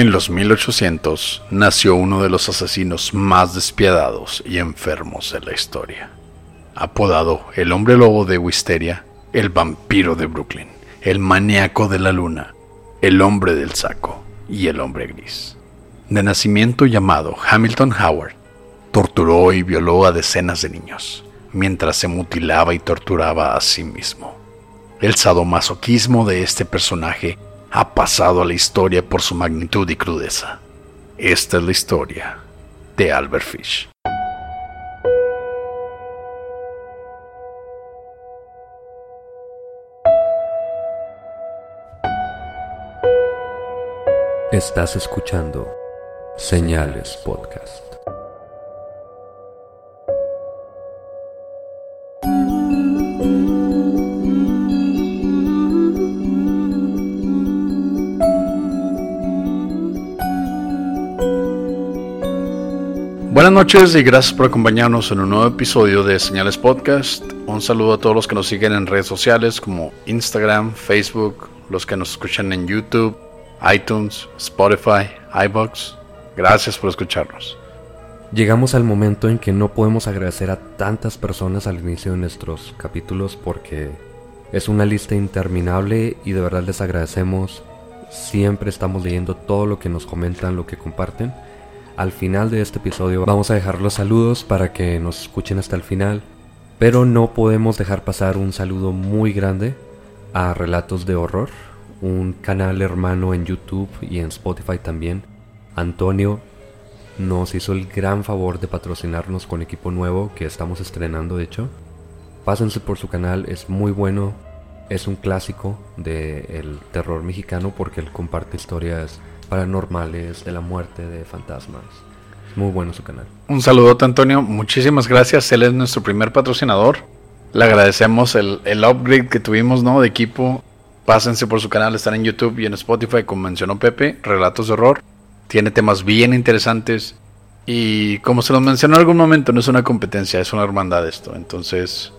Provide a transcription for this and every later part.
En los 1800 nació uno de los asesinos más despiadados y enfermos de la historia. Apodado el hombre lobo de Wisteria, el vampiro de Brooklyn, el maníaco de la luna, el hombre del saco y el hombre gris. De nacimiento llamado Hamilton Howard, torturó y violó a decenas de niños, mientras se mutilaba y torturaba a sí mismo. El sadomasoquismo de este personaje ha pasado a la historia por su magnitud y crudeza. Esta es la historia de Albert Fish. Estás escuchando Señales Podcast. Buenas noches y gracias por acompañarnos en un nuevo episodio de Señales Podcast. Un saludo a todos los que nos siguen en redes sociales como Instagram, Facebook, los que nos escuchan en YouTube, iTunes, Spotify, iBox. Gracias por escucharnos. Llegamos al momento en que no podemos agradecer a tantas personas al inicio de nuestros capítulos porque es una lista interminable y de verdad les agradecemos. Siempre estamos leyendo todo lo que nos comentan, lo que comparten. Al final de este episodio vamos a dejar los saludos para que nos escuchen hasta el final, pero no podemos dejar pasar un saludo muy grande a Relatos de Horror, un canal hermano en YouTube y en Spotify también. Antonio nos hizo el gran favor de patrocinarnos con equipo nuevo que estamos estrenando de hecho. Pásense por su canal, es muy bueno, es un clásico del terror mexicano porque él comparte historias paranormales, de la muerte, de fantasmas. Muy bueno su canal. Un saludote Antonio, muchísimas gracias, él es nuestro primer patrocinador. Le agradecemos el, el upgrade que tuvimos ¿no? de equipo. Pásense por su canal, están en YouTube y en Spotify, como mencionó Pepe, Relatos de Horror. Tiene temas bien interesantes. Y como se los mencionó en algún momento, no es una competencia, es una hermandad esto. Entonces,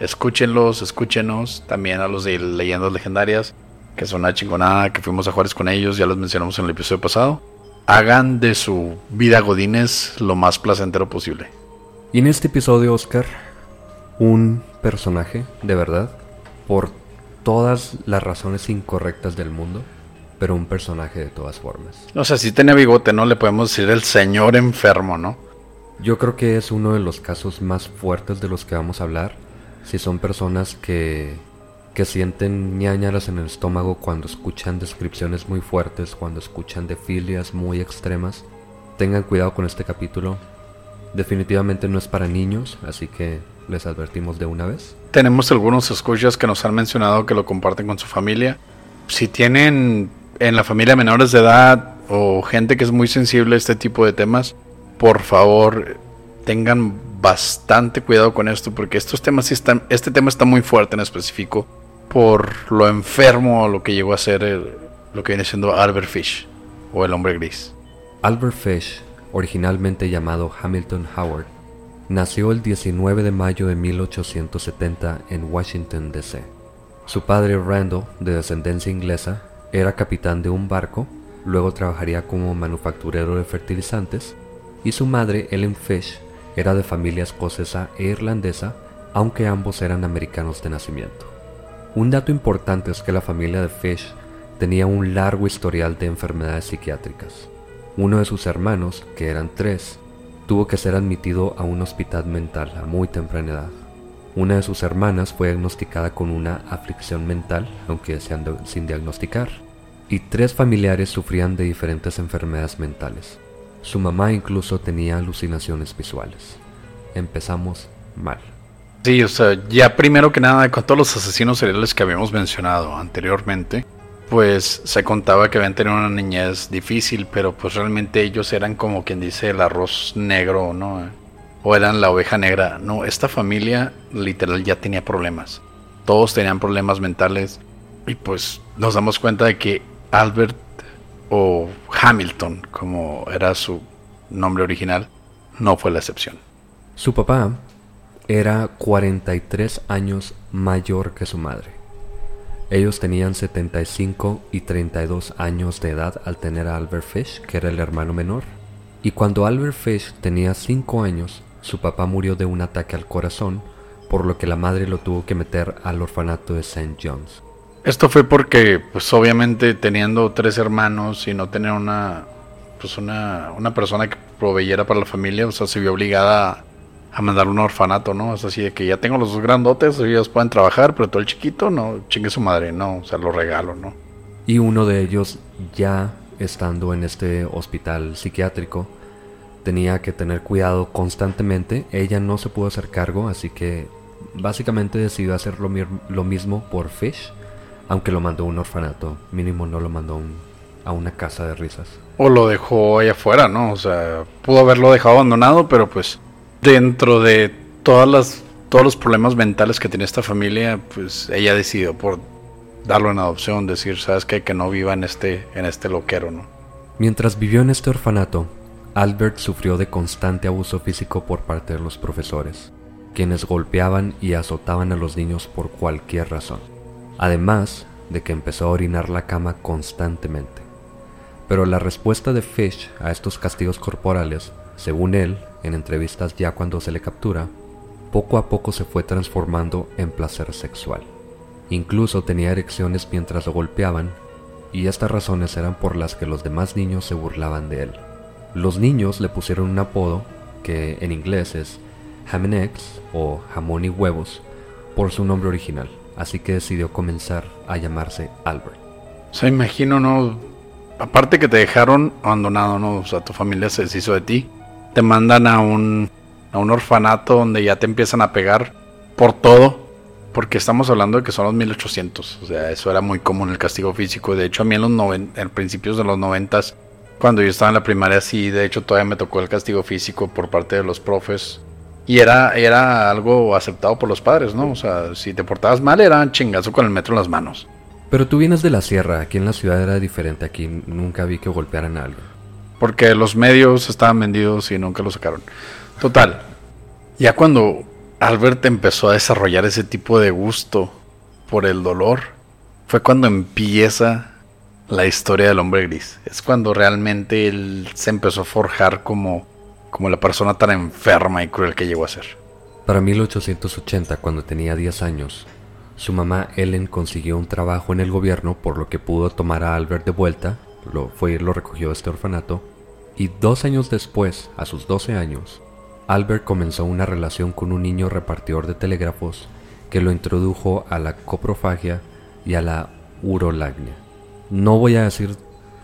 escúchenlos, escúchenos. También a los de Leyendas Legendarias que es una chingonada, que fuimos a Juárez con ellos, ya los mencionamos en el episodio pasado. Hagan de su vida godines lo más placentero posible. Y en este episodio, Oscar, un personaje, de verdad, por todas las razones incorrectas del mundo, pero un personaje de todas formas. O sea, si tiene bigote, ¿no? Le podemos decir el señor enfermo, ¿no? Yo creo que es uno de los casos más fuertes de los que vamos a hablar. Si son personas que que sienten ñañaras en el estómago cuando escuchan descripciones muy fuertes, cuando escuchan de filias muy extremas. Tengan cuidado con este capítulo. Definitivamente no es para niños, así que les advertimos de una vez. Tenemos algunos escuchas que nos han mencionado que lo comparten con su familia. Si tienen en la familia menores de edad o gente que es muy sensible a este tipo de temas, por favor tengan bastante cuidado con esto porque estos temas sí están, este tema está muy fuerte en específico por lo enfermo lo que llegó a ser lo que viene siendo Albert Fish o el hombre gris. Albert Fish, originalmente llamado Hamilton Howard, nació el 19 de mayo de 1870 en Washington, D.C. Su padre Randall, de descendencia inglesa, era capitán de un barco, luego trabajaría como manufacturero de fertilizantes, y su madre, Ellen Fish, era de familia escocesa e irlandesa, aunque ambos eran americanos de nacimiento. Un dato importante es que la familia de Fish tenía un largo historial de enfermedades psiquiátricas. Uno de sus hermanos, que eran tres, tuvo que ser admitido a un hospital mental a muy temprana edad. Una de sus hermanas fue diagnosticada con una aflicción mental, aunque sin diagnosticar, y tres familiares sufrían de diferentes enfermedades mentales. Su mamá incluso tenía alucinaciones visuales. Empezamos mal. Sí, o sea, ya primero que nada, con todos los asesinos seriales que habíamos mencionado anteriormente, pues se contaba que habían tenido una niñez difícil, pero pues realmente ellos eran como quien dice el arroz negro, ¿no? O eran la oveja negra. No, esta familia literal ya tenía problemas. Todos tenían problemas mentales y pues nos damos cuenta de que Albert o Hamilton, como era su nombre original, no fue la excepción. Su papá era 43 años mayor que su madre. Ellos tenían 75 y 32 años de edad al tener a Albert Fish, que era el hermano menor. Y cuando Albert Fish tenía 5 años, su papá murió de un ataque al corazón, por lo que la madre lo tuvo que meter al orfanato de St. John's. Esto fue porque, pues obviamente teniendo tres hermanos y no tener una, pues una, una persona que proveyera para la familia, o sea, se vio obligada a mandar un orfanato, ¿no? Es así de que ya tengo los dos grandotes, ellos pueden trabajar, pero todo el chiquito, no, chingue su madre, no, o sea, lo regalo, ¿no? Y uno de ellos, ya estando en este hospital psiquiátrico, tenía que tener cuidado constantemente. Ella no se pudo hacer cargo, así que básicamente decidió hacer lo, lo mismo por Fish, aunque lo mandó a un orfanato, mínimo no lo mandó a una casa de risas. O lo dejó ahí afuera, ¿no? O sea, pudo haberlo dejado abandonado, pero pues dentro de todas las, todos los problemas mentales que tiene esta familia, pues ella decidió por darlo en adopción, decir, sabes qué? que no viva en este, en este loquero, ¿no? Mientras vivió en este orfanato, Albert sufrió de constante abuso físico por parte de los profesores, quienes golpeaban y azotaban a los niños por cualquier razón, además de que empezó a orinar la cama constantemente. Pero la respuesta de Fish a estos castigos corporales, según él, en entrevistas ya cuando se le captura, poco a poco se fue transformando en placer sexual. Incluso tenía erecciones mientras lo golpeaban, y estas razones eran por las que los demás niños se burlaban de él. Los niños le pusieron un apodo que en inglés es ham o jamón y huevos por su nombre original, así que decidió comenzar a llamarse Albert. O sea, imagino, ¿no? Aparte que te dejaron abandonado, ¿no? O sea, tu familia se deshizo de ti te mandan a un, a un orfanato donde ya te empiezan a pegar por todo. Porque estamos hablando de que son los 1800. O sea, eso era muy común el castigo físico. De hecho, a mí en los noven, en principios de los noventas, cuando yo estaba en la primaria, sí, de hecho todavía me tocó el castigo físico por parte de los profes. Y era, era algo aceptado por los padres, ¿no? O sea, si te portabas mal era chingazo con el metro en las manos. Pero tú vienes de la sierra, aquí en la ciudad era diferente, aquí nunca vi que golpearan a porque los medios estaban vendidos y nunca lo sacaron. Total, ya cuando Albert empezó a desarrollar ese tipo de gusto por el dolor, fue cuando empieza la historia del hombre gris. Es cuando realmente él se empezó a forjar como, como la persona tan enferma y cruel que llegó a ser. Para 1880, cuando tenía 10 años, su mamá Ellen consiguió un trabajo en el gobierno por lo que pudo tomar a Albert de vuelta, lo fue y lo recogió de este orfanato, y dos años después, a sus 12 años, Albert comenzó una relación con un niño repartidor de telégrafos que lo introdujo a la coprofagia y a la urolagnia. No voy a decir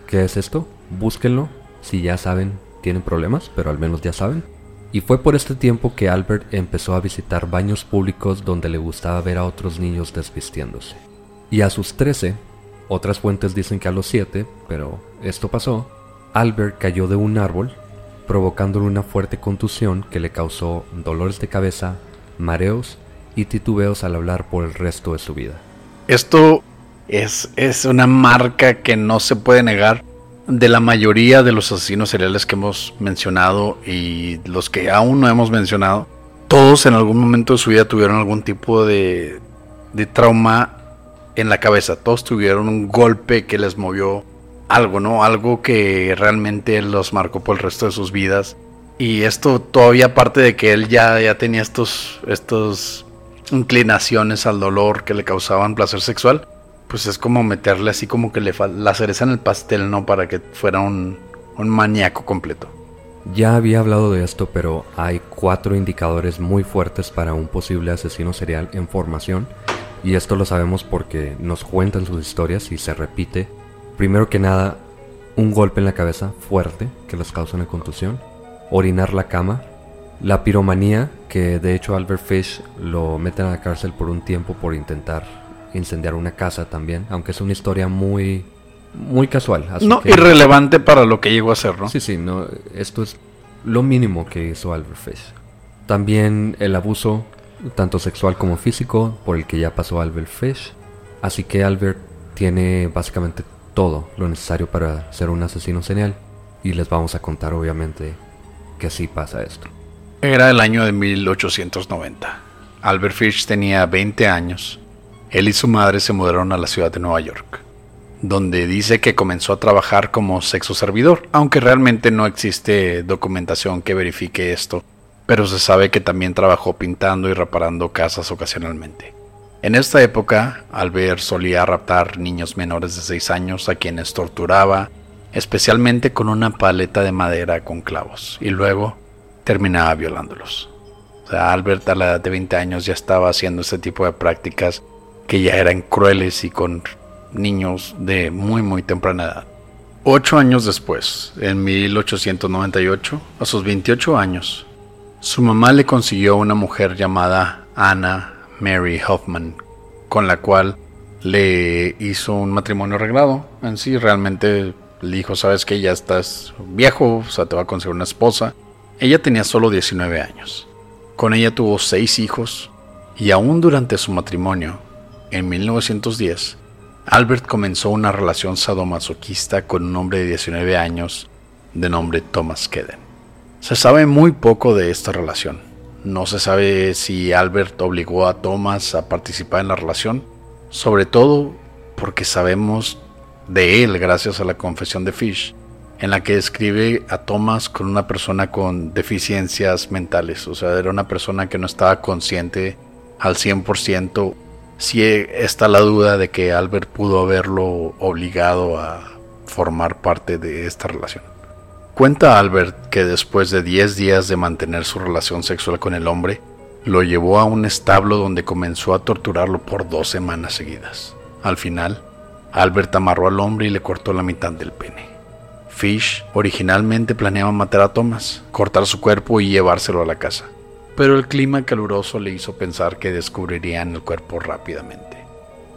qué es esto, búsquenlo, si ya saben, tienen problemas, pero al menos ya saben. Y fue por este tiempo que Albert empezó a visitar baños públicos donde le gustaba ver a otros niños desvistiéndose. Y a sus 13, otras fuentes dicen que a los 7, pero esto pasó, Albert cayó de un árbol, provocándole una fuerte contusión que le causó dolores de cabeza, mareos y titubeos al hablar por el resto de su vida. Esto es, es una marca que no se puede negar de la mayoría de los asesinos seriales que hemos mencionado y los que aún no hemos mencionado. Todos en algún momento de su vida tuvieron algún tipo de, de trauma en la cabeza. Todos tuvieron un golpe que les movió algo, ¿no? Algo que realmente los marcó por el resto de sus vidas. Y esto todavía aparte de que él ya, ya tenía estos, estos inclinaciones al dolor que le causaban placer sexual, pues es como meterle así como que le la cereza en el pastel, ¿no? Para que fuera un, un maníaco completo. Ya había hablado de esto, pero hay cuatro indicadores muy fuertes para un posible asesino serial en formación, y esto lo sabemos porque nos cuentan sus historias y se repite. Primero que nada, un golpe en la cabeza fuerte que les causa una contusión, orinar la cama, la piromanía, que de hecho Albert Fish lo meten a la cárcel por un tiempo por intentar incendiar una casa también, aunque es una historia muy muy casual. no, irrelevante para lo que llegó a ser, ¿no? Sí, sí, no, esto es lo mínimo que hizo Albert Fish. También el abuso, tanto sexual como físico, por el que ya pasó Albert Fish. Así que Albert tiene básicamente todo lo necesario para ser un asesino serial. Y les vamos a contar, obviamente, que así pasa esto. Era el año de 1890. Albert Fish tenía 20 años. Él y su madre se mudaron a la ciudad de Nueva York donde dice que comenzó a trabajar como sexo servidor, aunque realmente no existe documentación que verifique esto, pero se sabe que también trabajó pintando y reparando casas ocasionalmente. En esta época, Albert solía raptar niños menores de 6 años a quienes torturaba, especialmente con una paleta de madera con clavos, y luego terminaba violándolos. O sea, Albert a la edad de 20 años ya estaba haciendo este tipo de prácticas que ya eran crueles y con niños de muy muy temprana edad. Ocho años después, en 1898, a sus 28 años, su mamá le consiguió una mujer llamada Anna Mary Hoffman, con la cual le hizo un matrimonio arreglado. En sí, realmente le dijo, sabes que ya estás viejo, o sea, te va a conseguir una esposa. Ella tenía solo 19 años. Con ella tuvo seis hijos y aún durante su matrimonio, en 1910, Albert comenzó una relación sadomasoquista con un hombre de 19 años de nombre Thomas Keden. Se sabe muy poco de esta relación. No se sabe si Albert obligó a Thomas a participar en la relación, sobre todo porque sabemos de él gracias a la confesión de Fish, en la que describe a Thomas con una persona con deficiencias mentales, o sea, era una persona que no estaba consciente al 100% si está la duda de que Albert pudo haberlo obligado a formar parte de esta relación. Cuenta Albert que después de 10 días de mantener su relación sexual con el hombre, lo llevó a un establo donde comenzó a torturarlo por dos semanas seguidas. Al final, Albert amarró al hombre y le cortó la mitad del pene. Fish originalmente planeaba matar a Thomas, cortar su cuerpo y llevárselo a la casa pero el clima caluroso le hizo pensar que descubrirían el cuerpo rápidamente.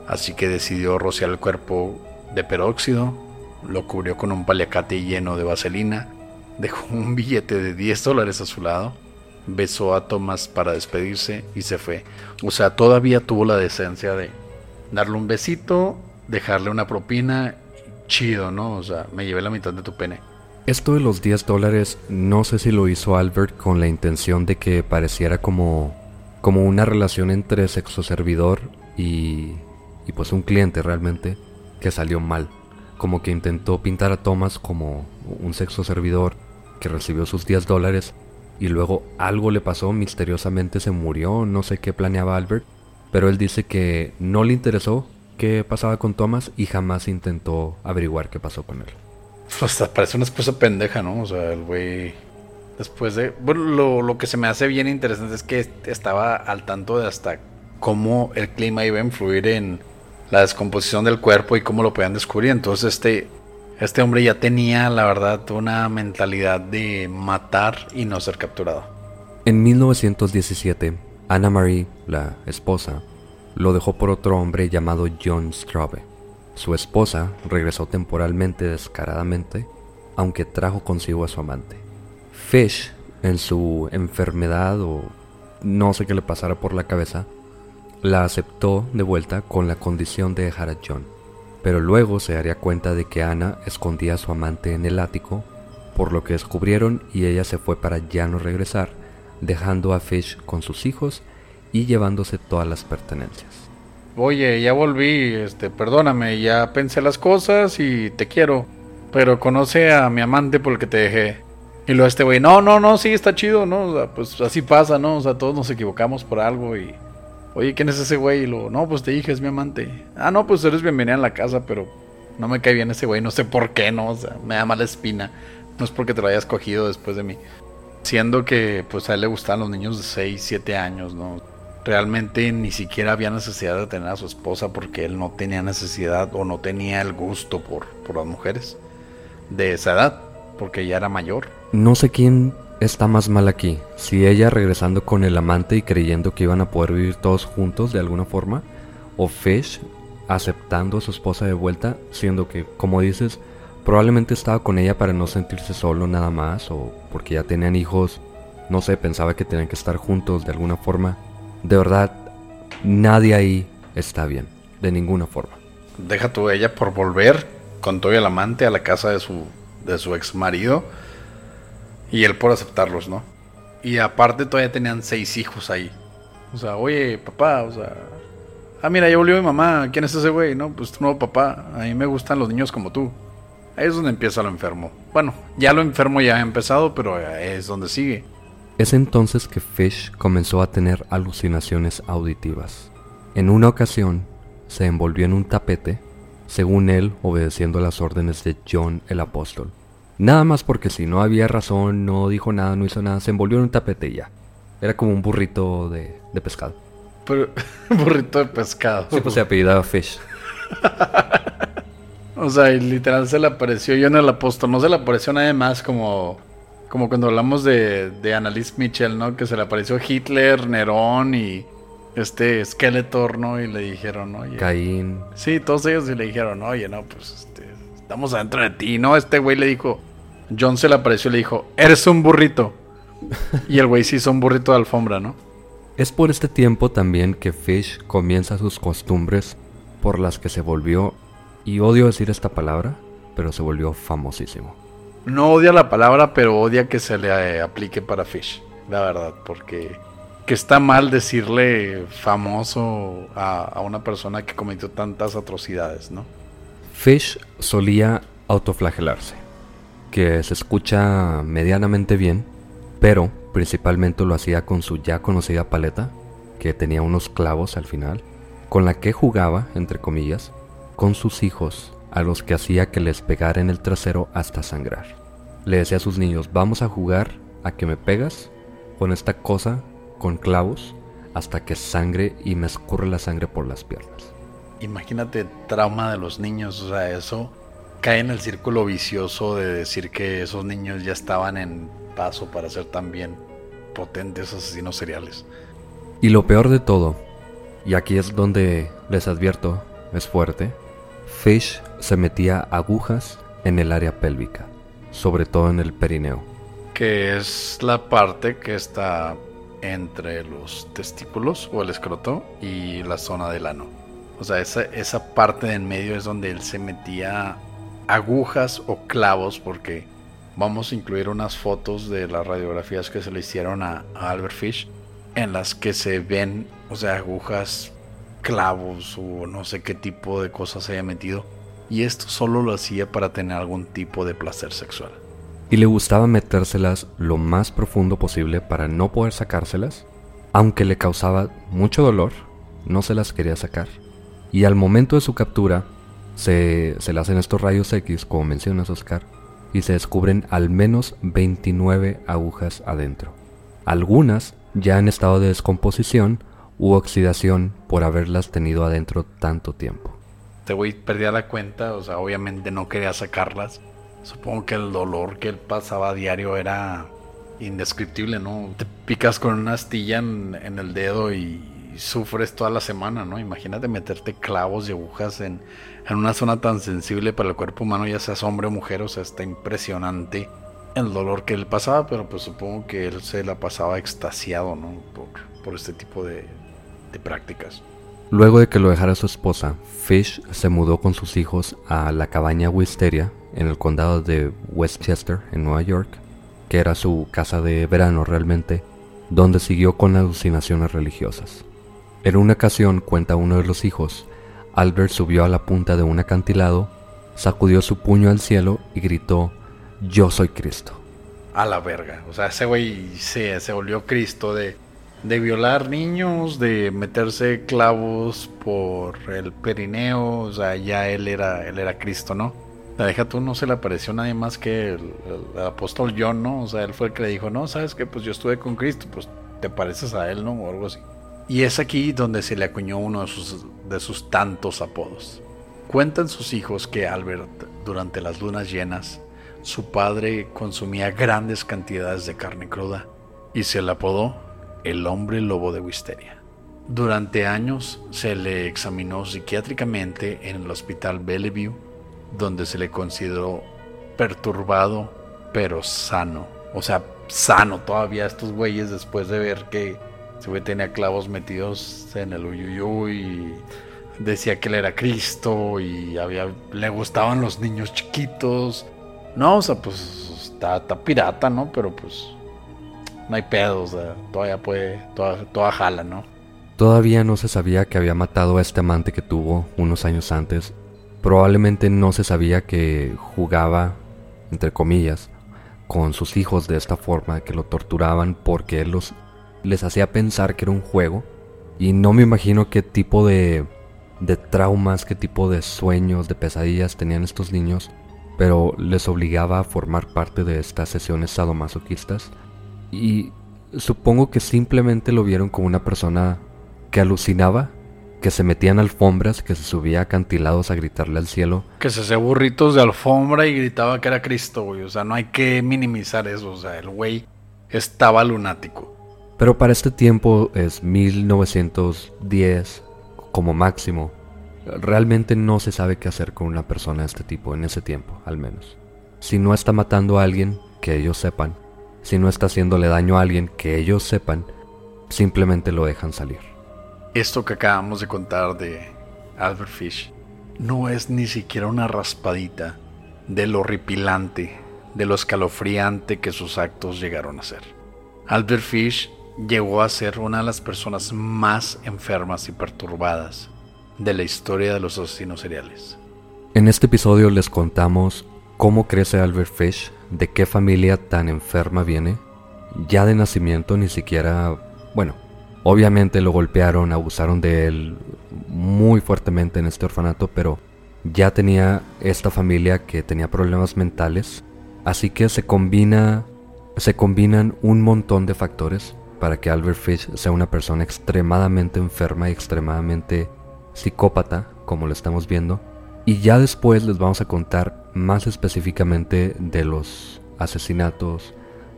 Así que decidió rociar el cuerpo de peróxido, lo cubrió con un paliacate lleno de vaselina, dejó un billete de 10 dólares a su lado, besó a Thomas para despedirse y se fue. O sea, todavía tuvo la decencia de darle un besito, dejarle una propina, chido, ¿no? O sea, me llevé la mitad de tu pene. Esto de los 10 dólares no sé si lo hizo Albert con la intención de que pareciera como, como una relación entre sexo servidor y, y pues un cliente realmente que salió mal. Como que intentó pintar a Thomas como un sexo servidor que recibió sus 10 dólares y luego algo le pasó, misteriosamente se murió, no sé qué planeaba Albert, pero él dice que no le interesó qué pasaba con Thomas y jamás intentó averiguar qué pasó con él. Pues parece una excusa pendeja, ¿no? O sea, el güey. Después de. Bueno, lo, que se me hace bien interesante es que estaba al tanto de hasta cómo el clima iba a influir en la descomposición del cuerpo y cómo lo podían descubrir. Entonces, este. Este hombre ya tenía, la verdad, una mentalidad de matar y no ser capturado. En 1917, Anna Marie, la esposa, lo dejó por otro hombre llamado John Straube. Su esposa regresó temporalmente descaradamente, aunque trajo consigo a su amante. Fish, en su enfermedad o no sé qué le pasara por la cabeza, la aceptó de vuelta con la condición de dejar a John. Pero luego se daría cuenta de que Ana escondía a su amante en el ático, por lo que descubrieron y ella se fue para ya no regresar, dejando a Fish con sus hijos y llevándose todas las pertenencias. Oye, ya volví, este, perdóname, ya pensé las cosas y te quiero. Pero conoce a mi amante por el que te dejé. Y luego este güey, no, no, no, sí, está chido, ¿no? Pues así pasa, ¿no? O sea, todos nos equivocamos por algo y... Oye, ¿quién es ese güey? Y luego, no, pues te dije, es mi amante. Ah, no, pues eres bienvenida en la casa, pero no me cae bien ese güey, no sé por qué, ¿no? O sea, me da mala espina. No es porque te lo hayas cogido después de mí. Siendo que pues a él le gustaban los niños de 6, 7 años, ¿no? Realmente ni siquiera había necesidad de tener a su esposa porque él no tenía necesidad o no tenía el gusto por, por las mujeres de esa edad, porque ya era mayor. No sé quién está más mal aquí, si ella regresando con el amante y creyendo que iban a poder vivir todos juntos de alguna forma, o Fish aceptando a su esposa de vuelta, siendo que, como dices, probablemente estaba con ella para no sentirse solo nada más, o porque ya tenían hijos, no sé, pensaba que tenían que estar juntos de alguna forma. De verdad, nadie ahí está bien, de ninguna forma. Deja tú ella por volver con todo el amante a la casa de su, de su ex marido y él por aceptarlos, ¿no? Y aparte todavía tenían seis hijos ahí. O sea, oye, papá, o sea... Ah, mira, ya volvió mi mamá. ¿Quién es ese güey? No, pues tu nuevo papá. A mí me gustan los niños como tú. Ahí es donde empieza lo enfermo. Bueno, ya lo enfermo ya ha empezado, pero es donde sigue. Es entonces que Fish comenzó a tener alucinaciones auditivas. En una ocasión, se envolvió en un tapete, según él obedeciendo las órdenes de John el apóstol. Nada más porque si no había razón, no dijo nada, no hizo nada, se envolvió en un tapete y ya. Era como un burrito de, de pescado. Pero, burrito de pescado. Sí, pues se apellidaba Fish. o sea, y literal se le apareció John el apóstol. No se le apareció nadie más como, como cuando hablamos de, de Annalise Mitchell, ¿no? Que se le apareció Hitler, Nerón y este Skeletor, ¿no? Y le dijeron, oye. Caín. Sí, todos ellos le dijeron, oye, no, pues estamos adentro de ti, ¿no? Este güey le dijo, John se le apareció y le dijo, eres un burrito. y el güey sí hizo un burrito de alfombra, ¿no? Es por este tiempo también que Fish comienza sus costumbres por las que se volvió, y odio decir esta palabra, pero se volvió famosísimo. No odia la palabra, pero odia que se le eh, aplique para Fish, la verdad, porque que está mal decirle famoso a, a una persona que cometió tantas atrocidades, ¿no? Fish solía autoflagelarse, que se escucha medianamente bien, pero principalmente lo hacía con su ya conocida paleta, que tenía unos clavos al final, con la que jugaba, entre comillas, con sus hijos, a los que hacía que les pegara en el trasero hasta sangrar. Le decía a sus niños, vamos a jugar a que me pegas con esta cosa, con clavos, hasta que sangre y me escurre la sangre por las piernas. Imagínate trauma de los niños, o sea, eso cae en el círculo vicioso de decir que esos niños ya estaban en paso para ser también potentes asesinos seriales. Y lo peor de todo, y aquí es donde les advierto, es fuerte, Fish se metía agujas en el área pélvica, sobre todo en el perineo. Que es la parte que está entre los testículos o el escroto y la zona del ano. O sea, esa, esa parte de en medio es donde él se metía agujas o clavos porque vamos a incluir unas fotos de las radiografías que se le hicieron a, Albert Fish en las que se ven, o sea, agujas, clavos o no sé qué tipo de cosas se haya metido. Y esto solo lo hacía para tener algún tipo de placer sexual. Y le gustaba metérselas lo más profundo posible para no poder sacárselas. Aunque le causaba mucho dolor, no se las quería sacar. Y al momento de su captura, se, se le hacen estos rayos X, como mencionas Oscar, y se descubren al menos 29 agujas adentro. Algunas ya en estado de descomposición u oxidación por haberlas tenido adentro tanto tiempo. Este güey perdía la cuenta, o sea, obviamente no quería sacarlas. Supongo que el dolor que él pasaba a diario era indescriptible, ¿no? Te picas con una astilla en, en el dedo y, sufres toda la semana, ¿no? Imagínate meterte clavos y agujas en, en una zona tan sensible para el cuerpo humano, ya seas hombre o mujer, o sea, está impresionante el dolor que él pasaba, pero pues supongo que él se la pasaba extasiado, ¿no? Por, por este tipo de, de prácticas. Luego de que lo dejara su esposa, Fish se mudó con sus hijos a la cabaña Wisteria en el condado de Westchester, en Nueva York, que era su casa de verano realmente, donde siguió con alucinaciones religiosas. En una ocasión, cuenta uno de los hijos, Albert subió a la punta de un acantilado, sacudió su puño al cielo y gritó, Yo soy Cristo. A la verga. O sea, ese güey se, se volvió Cristo de, de violar niños, de meterse clavos por el perineo. O sea, ya él era, él era Cristo, ¿no? La deja tú, no se le apareció nadie más que el, apóstol John, ¿no? O sea, él fue el que le dijo, no, sabes que pues yo estuve con Cristo, pues te pareces a él, ¿no? O algo así. Y es aquí donde se le acuñó uno de sus, de sus tantos apodos. Cuentan sus hijos que Albert, durante las lunas llenas, su padre consumía grandes cantidades de carne cruda y se le apodó el hombre lobo de Wisteria. Durante años se le examinó psiquiátricamente en el hospital Bellevue, donde se le consideró perturbado pero sano. O sea, sano todavía estos güeyes después de ver que se güey tenía clavos metidos en el uyuyuy y decía que él era Cristo y había, le gustaban los niños chiquitos. No, o sea, pues está, pirata, ¿no? Pero pues no hay pedo, o sea, todavía puede, toda, toda jala, ¿no? Todavía no se sabía que había matado a este amante que tuvo unos años antes. Probablemente no se sabía que jugaba, entre comillas, con sus hijos de esta forma, que lo torturaban porque él los, les hacía pensar que era un juego. Y no me imagino qué tipo de de traumas, qué tipo de sueños, de pesadillas tenían estos niños, pero les obligaba a formar parte de estas sesiones sadomasoquistas. Y supongo que simplemente lo vieron como una persona que alucinaba, que se metía en alfombras, que se subía a acantilados a gritarle al cielo. Que se hacía burritos de alfombra y gritaba que era Cristo, güey. O sea, no hay que minimizar eso. O sea, el güey estaba lunático. Pero para este tiempo es 1910, como máximo. Realmente no se sabe qué hacer con una persona de este tipo, en ese tiempo, al menos. Si no está matando a alguien, que ellos sepan. Si no está haciéndole daño a alguien, que ellos sepan. Simplemente lo dejan salir. Esto que acabamos de contar de Albert Fish no es ni siquiera una raspadita de lo horripilante, de lo escalofriante que sus actos llegaron a ser. Albert Fish llegó a ser una de las personas más enfermas y perturbadas de la historia de los asesinos seriales. En este episodio les contamos cómo crece Albert Fish, de qué familia tan enferma viene. Ya de nacimiento ni siquiera, bueno, obviamente lo golpearon, abusaron de él muy fuertemente en este orfanato, pero ya tenía esta familia que tenía problemas mentales, así que se combina se combinan un montón de factores para que Albert Fish sea una persona extremadamente enferma y extremadamente psicópata, como lo estamos viendo. Y ya después les vamos a contar más específicamente de los asesinatos,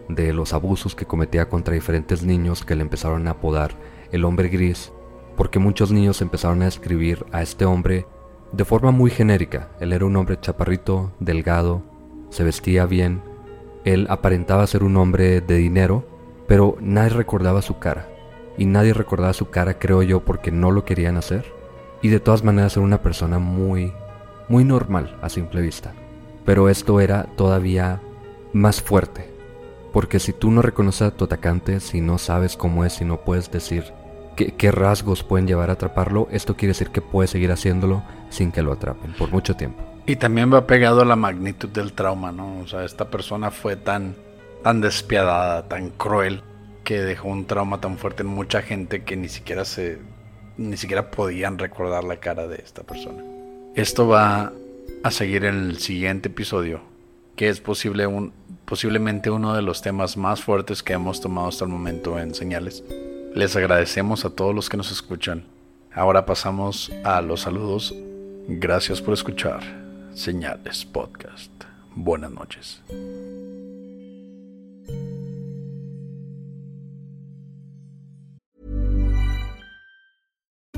de los abusos que cometía contra diferentes niños que le empezaron a apodar el hombre gris, porque muchos niños empezaron a describir a este hombre de forma muy genérica. Él era un hombre chaparrito, delgado, se vestía bien, él aparentaba ser un hombre de dinero, pero nadie recordaba su cara. Y nadie recordaba su cara, creo yo, porque no lo querían hacer. Y de todas maneras era una persona muy, muy normal a simple vista. Pero esto era todavía más fuerte. Porque si tú no reconoces a tu atacante, si no sabes cómo es, si no puedes decir qué, qué rasgos pueden llevar a atraparlo, esto quiere decir que puedes seguir haciéndolo sin que lo atrapen por mucho tiempo. Y también va pegado a la magnitud del trauma, ¿no? O sea, esta persona fue tan, tan despiadada, tan cruel, que dejó un trauma tan fuerte en mucha gente que ni siquiera se ni siquiera podían recordar la cara de esta persona. Esto va a seguir en el siguiente episodio, que es posible un, posiblemente uno de los temas más fuertes que hemos tomado hasta el momento en señales. Les agradecemos a todos los que nos escuchan. Ahora pasamos a los saludos. Gracias por escuchar Señales Podcast. Buenas noches.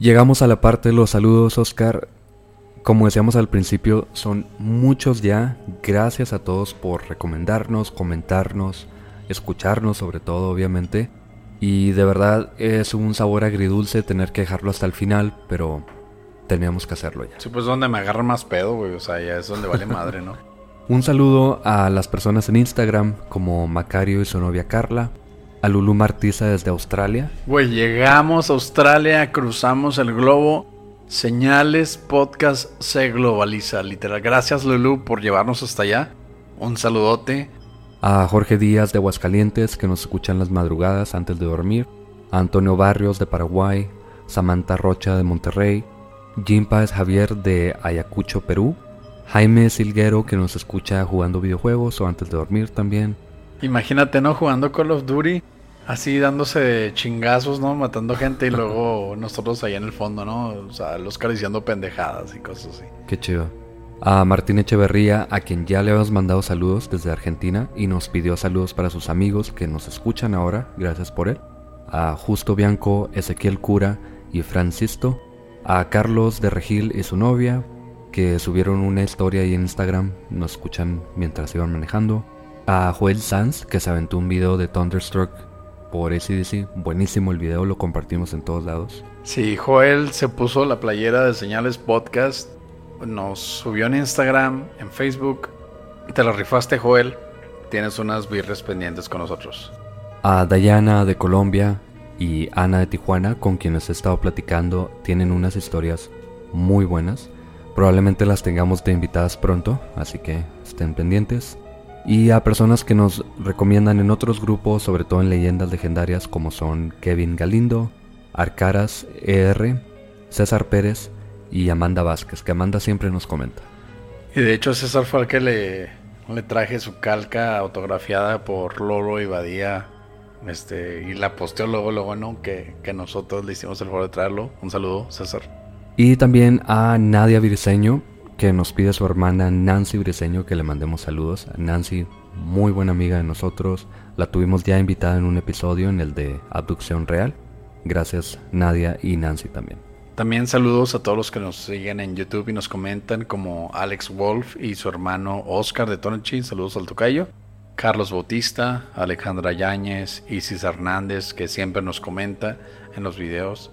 Llegamos a la parte de los saludos, Oscar. Como decíamos al principio, son muchos ya. Gracias a todos por recomendarnos, comentarnos, escucharnos sobre todo, obviamente. Y de verdad es un sabor agridulce tener que dejarlo hasta el final, pero teníamos que hacerlo ya. Sí, pues donde me agarra más pedo, güey. O sea, ya es donde vale madre, ¿no? Un saludo a las personas en Instagram como Macario y su novia Carla, a Lulu Martiza desde Australia. Güey, llegamos a Australia, cruzamos el globo. Señales Podcast se globaliza, literal. Gracias Lulu por llevarnos hasta allá. Un saludote. A Jorge Díaz de Aguascalientes que nos escucha en las madrugadas antes de dormir. A Antonio Barrios de Paraguay. Samantha Rocha de Monterrey. Jim Páez Javier de Ayacucho, Perú. Jaime Silguero que nos escucha jugando videojuegos o antes de dormir también. Imagínate, ¿no? Jugando Call of Duty, así dándose chingazos, ¿no? Matando gente y luego nosotros ahí en el fondo, ¿no? O sea, los cariciando pendejadas y cosas así. Qué chido. A Martín Echeverría, a quien ya le habíamos mandado saludos desde Argentina y nos pidió saludos para sus amigos que nos escuchan ahora, gracias por él. A Justo Bianco, Ezequiel Cura y Francisco. A Carlos de Regil y su novia, que subieron una historia ahí en Instagram, nos escuchan mientras iban manejando. A Joel Sanz, que se aventó un video de Thunderstruck por ACDC. Buenísimo el video, lo compartimos en todos lados. Sí, Joel se puso la playera de Señales Podcast, nos subió en Instagram, en Facebook. Te lo rifaste, Joel. Tienes unas birres pendientes con nosotros. A Dayana de Colombia y Ana de Tijuana, con quienes he estado platicando, tienen unas historias muy buenas. Probablemente las tengamos de invitadas pronto, así que estén pendientes. Y a personas que nos recomiendan en otros grupos, sobre todo en leyendas legendarias como son Kevin Galindo, Arcaras ER, César Pérez y Amanda Vázquez, que Amanda siempre nos comenta. Y de hecho César fue el que le, le traje su calca autografiada por Loro y Badía. Este, y la posteó luego, luego, ¿no? Que, que nosotros le hicimos el favor de traerlo. Un saludo, César. Y también a Nadia Virseño, que nos pide su hermana Nancy Briseño que le mandemos saludos. Nancy, muy buena amiga de nosotros, la tuvimos ya invitada en un episodio en el de Abducción Real. Gracias Nadia y Nancy también. También saludos a todos los que nos siguen en YouTube y nos comentan como Alex Wolf y su hermano Oscar de Tonchi, saludos al tocayo. Carlos Bautista, Alejandra Yáñez, Isis Hernández que siempre nos comenta en los videos.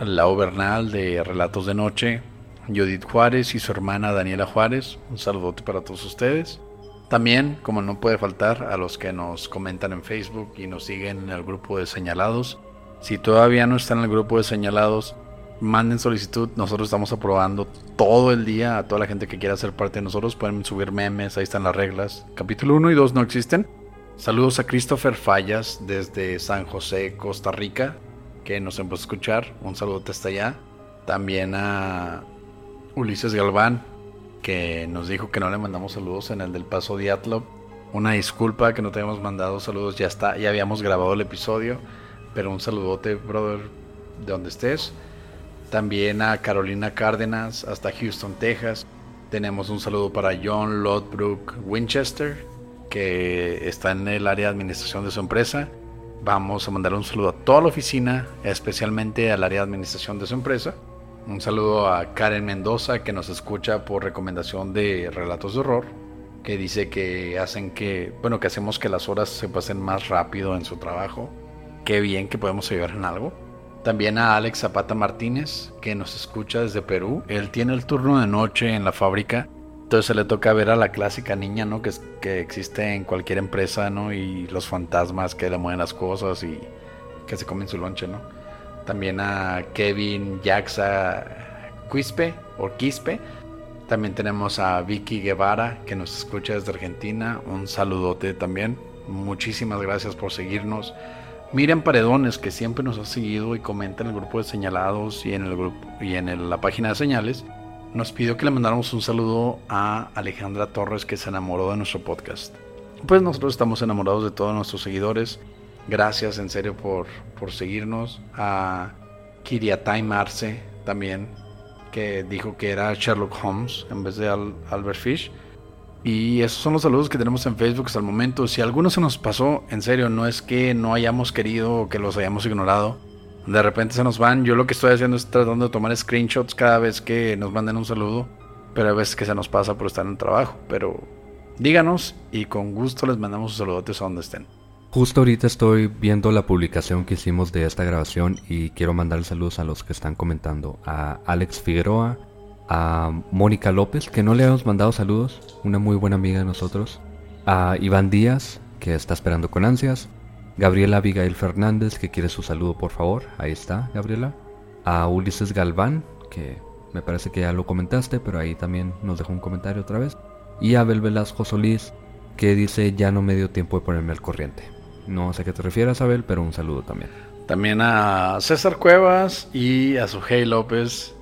Lau Bernal de Relatos de Noche, Judith Juárez y su hermana Daniela Juárez. Un saludote para todos ustedes. También, como no puede faltar, a los que nos comentan en Facebook y nos siguen en el grupo de señalados. Si todavía no están en el grupo de señalados, manden solicitud. Nosotros estamos aprobando todo el día a toda la gente que quiera ser parte de nosotros. Pueden subir memes, ahí están las reglas. Capítulo 1 y 2 no existen. Saludos a Christopher Fallas desde San José, Costa Rica que nos empezó a escuchar. Un saludo hasta allá. También a Ulises Galván, que nos dijo que no le mandamos saludos en el del Paso Diatlov. Una disculpa que no te habíamos mandado saludos, ya está, ya habíamos grabado el episodio, pero un saludote, brother, de donde estés. También a Carolina Cárdenas, hasta Houston, Texas. Tenemos un saludo para John Lodbrook Winchester, que está en el área de administración de su empresa. Vamos a mandar un saludo a toda la oficina, especialmente al área de administración de su empresa. Un saludo a Karen Mendoza que nos escucha por recomendación de Relatos de Horror, que dice que hacen que, bueno, que hacemos que las horas se pasen más rápido en su trabajo. Qué bien que podemos ayudar en algo. También a Alex Zapata Martínez, que nos escucha desde Perú. Él tiene el turno de noche en la fábrica entonces se le toca ver a la clásica niña, ¿no? Que, que existe en cualquier empresa, ¿no? Y los fantasmas que le mueven las cosas y que se comen su lonche, ¿no? También a Kevin Jaxa Quispe o Quispe. También tenemos a Vicky Guevara que nos escucha desde Argentina. Un saludote también. Muchísimas gracias por seguirnos. Miren Paredones que siempre nos ha seguido y comenta en el grupo de señalados y en el grupo y en la página de señales nos pidió que le mandáramos un saludo a Alejandra Torres que se enamoró de nuestro podcast. Pues nosotros estamos enamorados de todos nuestros seguidores. Gracias en serio por, por seguirnos. A Kiriatai Marce también, que dijo que era Sherlock Holmes en vez de Albert Fish. Y esos son los saludos que tenemos en Facebook hasta el momento. Si alguno se nos pasó, en serio, no es que no hayamos querido o que los hayamos ignorado de repente se nos van. Yo lo que estoy haciendo es tratando de tomar screenshots cada vez que nos manden un saludo. Pero a veces que se nos pasa por estar en el trabajo. Pero díganos y con gusto les mandamos sus saludotes a donde estén. Justo ahorita estoy viendo la publicación que hicimos de esta grabación y quiero mandar saludos a los que están comentando. A Alex Figueroa, a Mónica López, que no le hemos mandado saludos, una muy buena amiga de nosotros. A Iván Díaz, que está esperando con ansias. Gabriela Abigail Fernández, que quiere su saludo por favor. Ahí está, Gabriela. A Ulises Galván, que me parece que ya lo comentaste, pero ahí también nos dejó un comentario otra vez. Y a Abel Velasco Solís, que dice ya no me dio tiempo de ponerme al corriente. No sé a qué te refieres, Abel, pero un saludo también. También a César Cuevas y a Sujei López,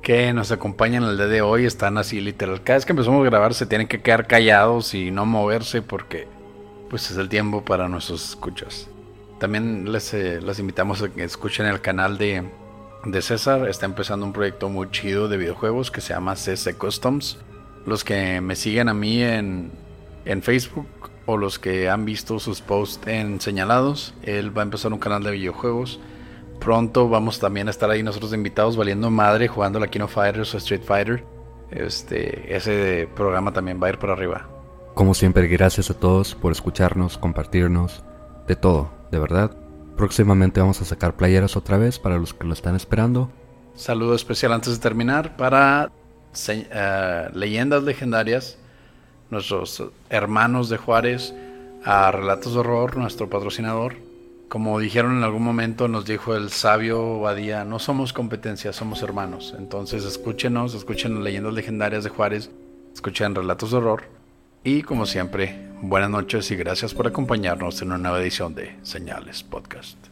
que nos acompañan el día de hoy. Están así literal. Cada vez que empezamos a grabar se tienen que quedar callados y no moverse porque pues es el tiempo para nuestros escuchas. También les, eh, invitamos a que escuchen el canal de, de César. Está empezando un proyecto muy chido de videojuegos que se llama CC Customs. Los que me siguen a mí en, en Facebook o los que han visto sus posts en señalados, él va a empezar un canal de videojuegos. Pronto vamos también a estar ahí nosotros invitados valiendo madre jugando la Kino Fighters o Street Fighter. Este, ese programa también va a ir por arriba. Como siempre, gracias a todos por escucharnos, compartirnos, de todo, de verdad. Próximamente vamos a sacar playeras otra vez para los que lo están esperando. Saludo especial antes de terminar para uh, leyendas legendarias nuestros hermanos de Juárez, a Relatos de Horror, nuestro patrocinador. Como dijeron en algún momento, nos dijo el sabio Badía, no somos competencia, somos hermanos. Entonces escúchenos, escuchen leyendas legendarias de Juárez, escuchen Relatos de Horror. Y como siempre, buenas noches y gracias por acompañarnos en una nueva edición de Señales Podcast.